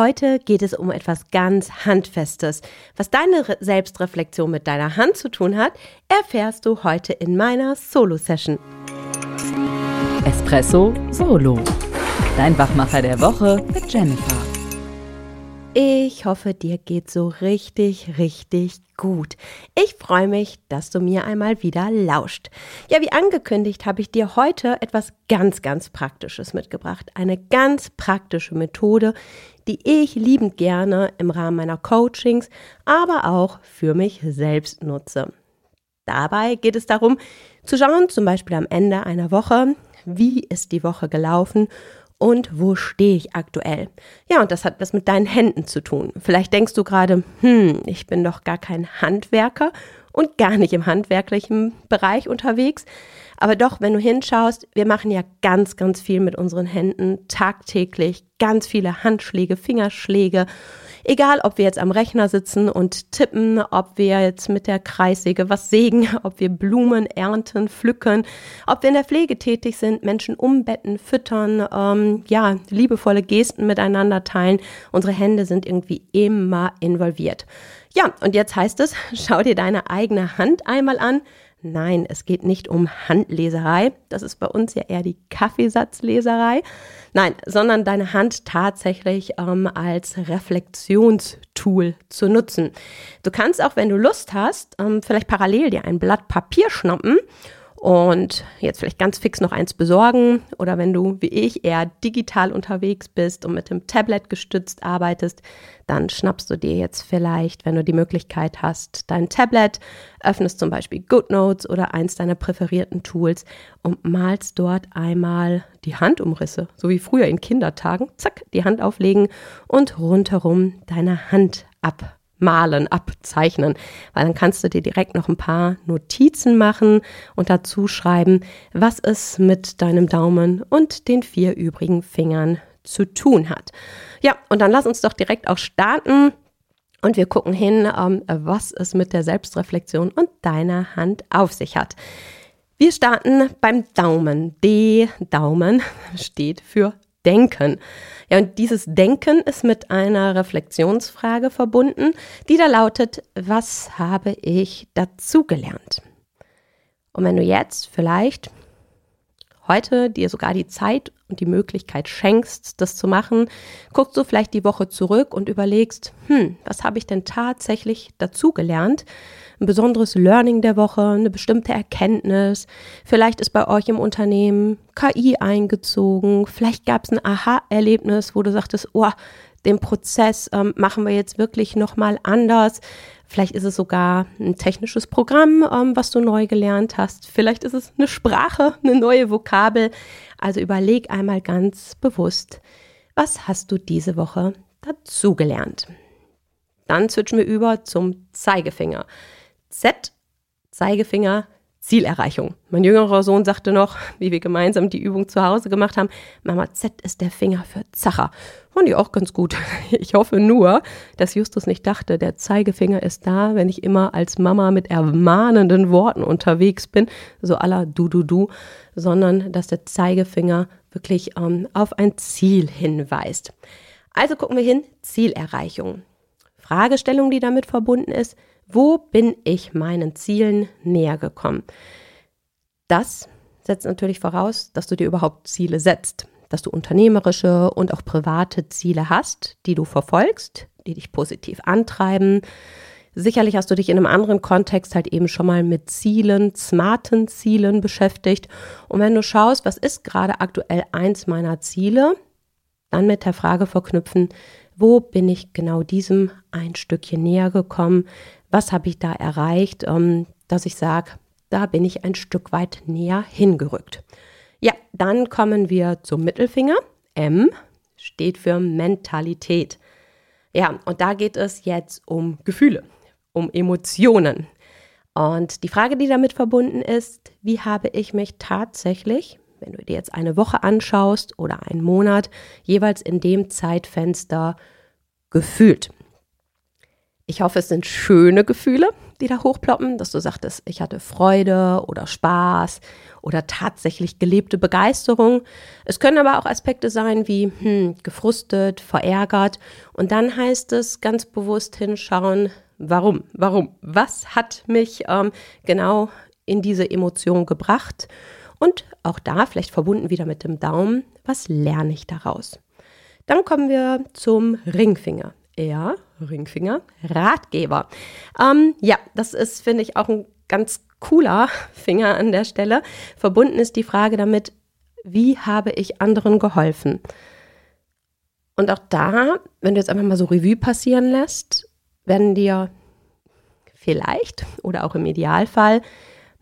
Heute geht es um etwas ganz Handfestes. Was deine Re Selbstreflexion mit deiner Hand zu tun hat, erfährst du heute in meiner Solo-Session. Espresso Solo. Dein Wachmacher der Woche mit Jennifer. Ich hoffe, dir geht so richtig, richtig gut. Ich freue mich, dass du mir einmal wieder lauscht. Ja, wie angekündigt, habe ich dir heute etwas ganz, ganz Praktisches mitgebracht. Eine ganz praktische Methode, die ich liebend gerne im Rahmen meiner Coachings, aber auch für mich selbst nutze. Dabei geht es darum, zu schauen, zum Beispiel am Ende einer Woche, wie ist die Woche gelaufen und wo stehe ich aktuell? Ja, und das hat was mit deinen Händen zu tun. Vielleicht denkst du gerade, hm, ich bin doch gar kein Handwerker und gar nicht im handwerklichen Bereich unterwegs. Aber doch, wenn du hinschaust, wir machen ja ganz, ganz viel mit unseren Händen tagtäglich, ganz viele Handschläge, Fingerschläge. Egal, ob wir jetzt am Rechner sitzen und tippen, ob wir jetzt mit der Kreissäge was sägen, ob wir Blumen ernten, pflücken, ob wir in der Pflege tätig sind, Menschen umbetten, füttern, ähm, ja, liebevolle Gesten miteinander teilen. Unsere Hände sind irgendwie immer involviert. Ja, und jetzt heißt es, schau dir deine eigene Hand einmal an, Nein, es geht nicht um Handleserei. Das ist bei uns ja eher die Kaffeesatzleserei. Nein, sondern deine Hand tatsächlich ähm, als Reflexionstool zu nutzen. Du kannst auch, wenn du Lust hast, ähm, vielleicht parallel dir ein Blatt Papier schnappen und jetzt vielleicht ganz fix noch eins besorgen. Oder wenn du wie ich eher digital unterwegs bist und mit dem Tablet gestützt arbeitest, dann schnappst du dir jetzt vielleicht, wenn du die Möglichkeit hast, dein Tablet, öffnest zum Beispiel GoodNotes oder eins deiner präferierten Tools und malst dort einmal die Handumrisse, so wie früher in Kindertagen, zack, die Hand auflegen und rundherum deine Hand ab malen, abzeichnen, weil dann kannst du dir direkt noch ein paar Notizen machen und dazu schreiben, was es mit deinem Daumen und den vier übrigen Fingern zu tun hat. Ja, und dann lass uns doch direkt auch starten. Und wir gucken hin, ähm, was es mit der Selbstreflexion und deiner Hand auf sich hat. Wir starten beim Daumen. D Daumen steht für Denken. Ja, und dieses Denken ist mit einer Reflexionsfrage verbunden, die da lautet, was habe ich dazugelernt? Und wenn du jetzt vielleicht heute dir sogar die Zeit und die Möglichkeit schenkst, das zu machen, guckst du vielleicht die Woche zurück und überlegst, hm, was habe ich denn tatsächlich dazugelernt? Ein besonderes Learning der Woche, eine bestimmte Erkenntnis. Vielleicht ist bei euch im Unternehmen KI eingezogen. Vielleicht gab es ein Aha-Erlebnis, wo du sagtest, oh, den Prozess ähm, machen wir jetzt wirklich nochmal anders. Vielleicht ist es sogar ein technisches Programm, ähm, was du neu gelernt hast. Vielleicht ist es eine Sprache, eine neue Vokabel. Also überleg einmal ganz bewusst, was hast du diese Woche dazugelernt? Dann switchen wir über zum Zeigefinger. Z, Zeigefinger, Zielerreichung. Mein jüngerer Sohn sagte noch, wie wir gemeinsam die Übung zu Hause gemacht haben, Mama, Z ist der Finger für Zacher. Fand ich auch ganz gut. Ich hoffe nur, dass Justus nicht dachte, der Zeigefinger ist da, wenn ich immer als Mama mit ermahnenden Worten unterwegs bin, so aller du, du, du, sondern dass der Zeigefinger wirklich ähm, auf ein Ziel hinweist. Also gucken wir hin, Zielerreichung. Fragestellung, die damit verbunden ist, wo bin ich meinen Zielen näher gekommen? Das setzt natürlich voraus, dass du dir überhaupt Ziele setzt, dass du unternehmerische und auch private Ziele hast, die du verfolgst, die dich positiv antreiben. Sicherlich hast du dich in einem anderen Kontext halt eben schon mal mit Zielen, smarten Zielen beschäftigt. Und wenn du schaust, was ist gerade aktuell eins meiner Ziele, dann mit der Frage verknüpfen, wo bin ich genau diesem ein Stückchen näher gekommen? was habe ich da erreicht, ähm, dass ich sage, da bin ich ein Stück weit näher hingerückt. Ja, dann kommen wir zum Mittelfinger. M steht für Mentalität. Ja, und da geht es jetzt um Gefühle, um Emotionen. Und die Frage, die damit verbunden ist, wie habe ich mich tatsächlich, wenn du dir jetzt eine Woche anschaust oder einen Monat, jeweils in dem Zeitfenster gefühlt? Ich hoffe, es sind schöne Gefühle, die da hochploppen, dass du sagtest, ich hatte Freude oder Spaß oder tatsächlich gelebte Begeisterung. Es können aber auch Aspekte sein wie hm, gefrustet, verärgert. Und dann heißt es ganz bewusst hinschauen, warum, warum, was hat mich ähm, genau in diese Emotion gebracht? Und auch da, vielleicht verbunden wieder mit dem Daumen, was lerne ich daraus? Dann kommen wir zum Ringfinger. Ja, Ringfinger, Ratgeber. Ähm, ja, das ist, finde ich, auch ein ganz cooler Finger an der Stelle. Verbunden ist die Frage damit, wie habe ich anderen geholfen? Und auch da, wenn du jetzt einfach mal so Revue passieren lässt, werden dir vielleicht oder auch im Idealfall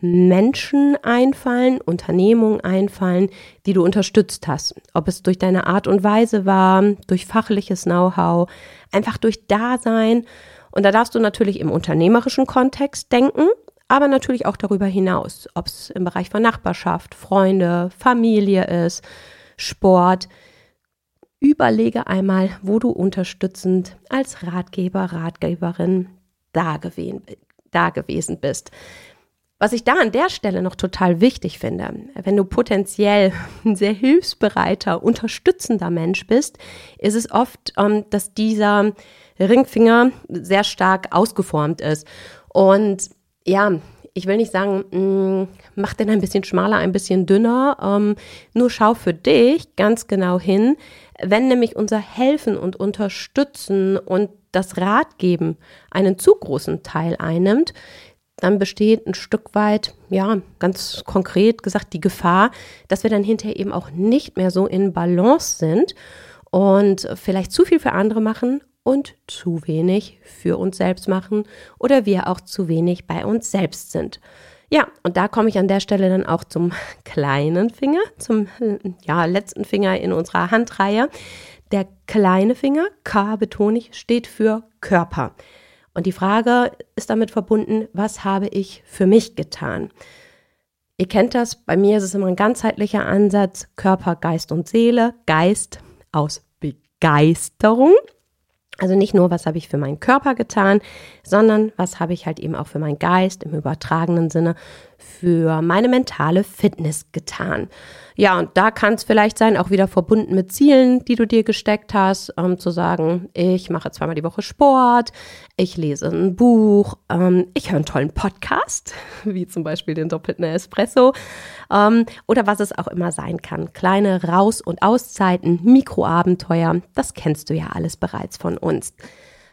Menschen einfallen, Unternehmungen einfallen, die du unterstützt hast. Ob es durch deine Art und Weise war, durch fachliches Know-how, einfach durch Dasein. Und da darfst du natürlich im unternehmerischen Kontext denken, aber natürlich auch darüber hinaus, ob es im Bereich von Nachbarschaft, Freunde, Familie ist, Sport. Überlege einmal, wo du unterstützend als Ratgeber, Ratgeberin da gewesen bist. Was ich da an der Stelle noch total wichtig finde, wenn du potenziell ein sehr hilfsbereiter, unterstützender Mensch bist, ist es oft, ähm, dass dieser Ringfinger sehr stark ausgeformt ist. Und ja, ich will nicht sagen, mm, mach den ein bisschen schmaler, ein bisschen dünner. Ähm, nur schau für dich ganz genau hin, wenn nämlich unser Helfen und Unterstützen und das Ratgeben einen zu großen Teil einnimmt, dann besteht ein Stück weit, ja, ganz konkret gesagt, die Gefahr, dass wir dann hinterher eben auch nicht mehr so in Balance sind und vielleicht zu viel für andere machen und zu wenig für uns selbst machen oder wir auch zu wenig bei uns selbst sind. Ja, und da komme ich an der Stelle dann auch zum kleinen Finger, zum ja, letzten Finger in unserer Handreihe. Der kleine Finger, K betone ich, steht für Körper. Und die Frage ist damit verbunden, was habe ich für mich getan? Ihr kennt das, bei mir ist es immer ein ganzheitlicher Ansatz, Körper, Geist und Seele. Geist aus Begeisterung. Also nicht nur, was habe ich für meinen Körper getan, sondern was habe ich halt eben auch für meinen Geist im übertragenen Sinne, für meine mentale Fitness getan. Ja, und da kann es vielleicht sein, auch wieder verbunden mit Zielen, die du dir gesteckt hast, ähm, zu sagen, ich mache zweimal die Woche Sport, ich lese ein Buch, ähm, ich höre einen tollen Podcast, wie zum Beispiel den doppelten Espresso, ähm, oder was es auch immer sein kann. Kleine Raus- und Auszeiten, Mikroabenteuer, das kennst du ja alles bereits von uns.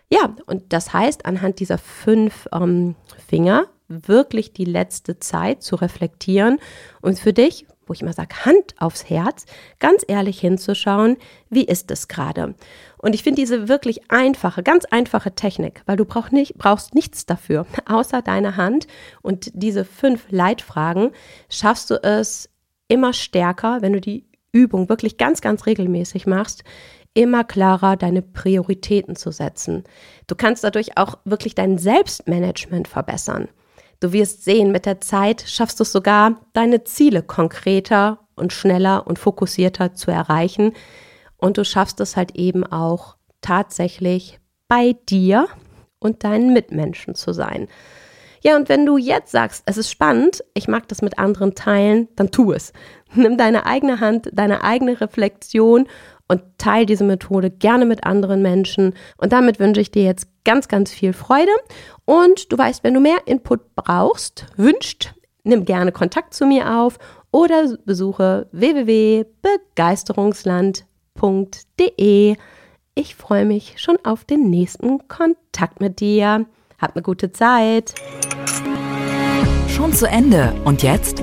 Ja, und das heißt, anhand dieser fünf ähm, Finger wirklich die letzte Zeit zu reflektieren und für dich, wo ich immer sage, Hand aufs Herz, ganz ehrlich hinzuschauen, wie ist es gerade? Und ich finde diese wirklich einfache, ganz einfache Technik, weil du brauch nicht, brauchst nichts dafür, außer deine Hand und diese fünf Leitfragen, schaffst du es immer stärker, wenn du die Übung wirklich ganz, ganz regelmäßig machst, immer klarer deine Prioritäten zu setzen. Du kannst dadurch auch wirklich dein Selbstmanagement verbessern. Du wirst sehen, mit der Zeit schaffst du es sogar, deine Ziele konkreter und schneller und fokussierter zu erreichen. Und du schaffst es halt eben auch tatsächlich bei dir und deinen Mitmenschen zu sein. Ja, und wenn du jetzt sagst, es ist spannend, ich mag das mit anderen teilen, dann tu es. Nimm deine eigene Hand, deine eigene Reflexion und teile diese Methode gerne mit anderen Menschen. Und damit wünsche ich dir jetzt ganz, ganz viel Freude. Und du weißt, wenn du mehr Input brauchst, wünscht, nimm gerne Kontakt zu mir auf oder besuche www.begeisterungsland.de. Ich freue mich schon auf den nächsten Kontakt mit dir. Hab eine gute Zeit. Schon zu Ende. Und jetzt?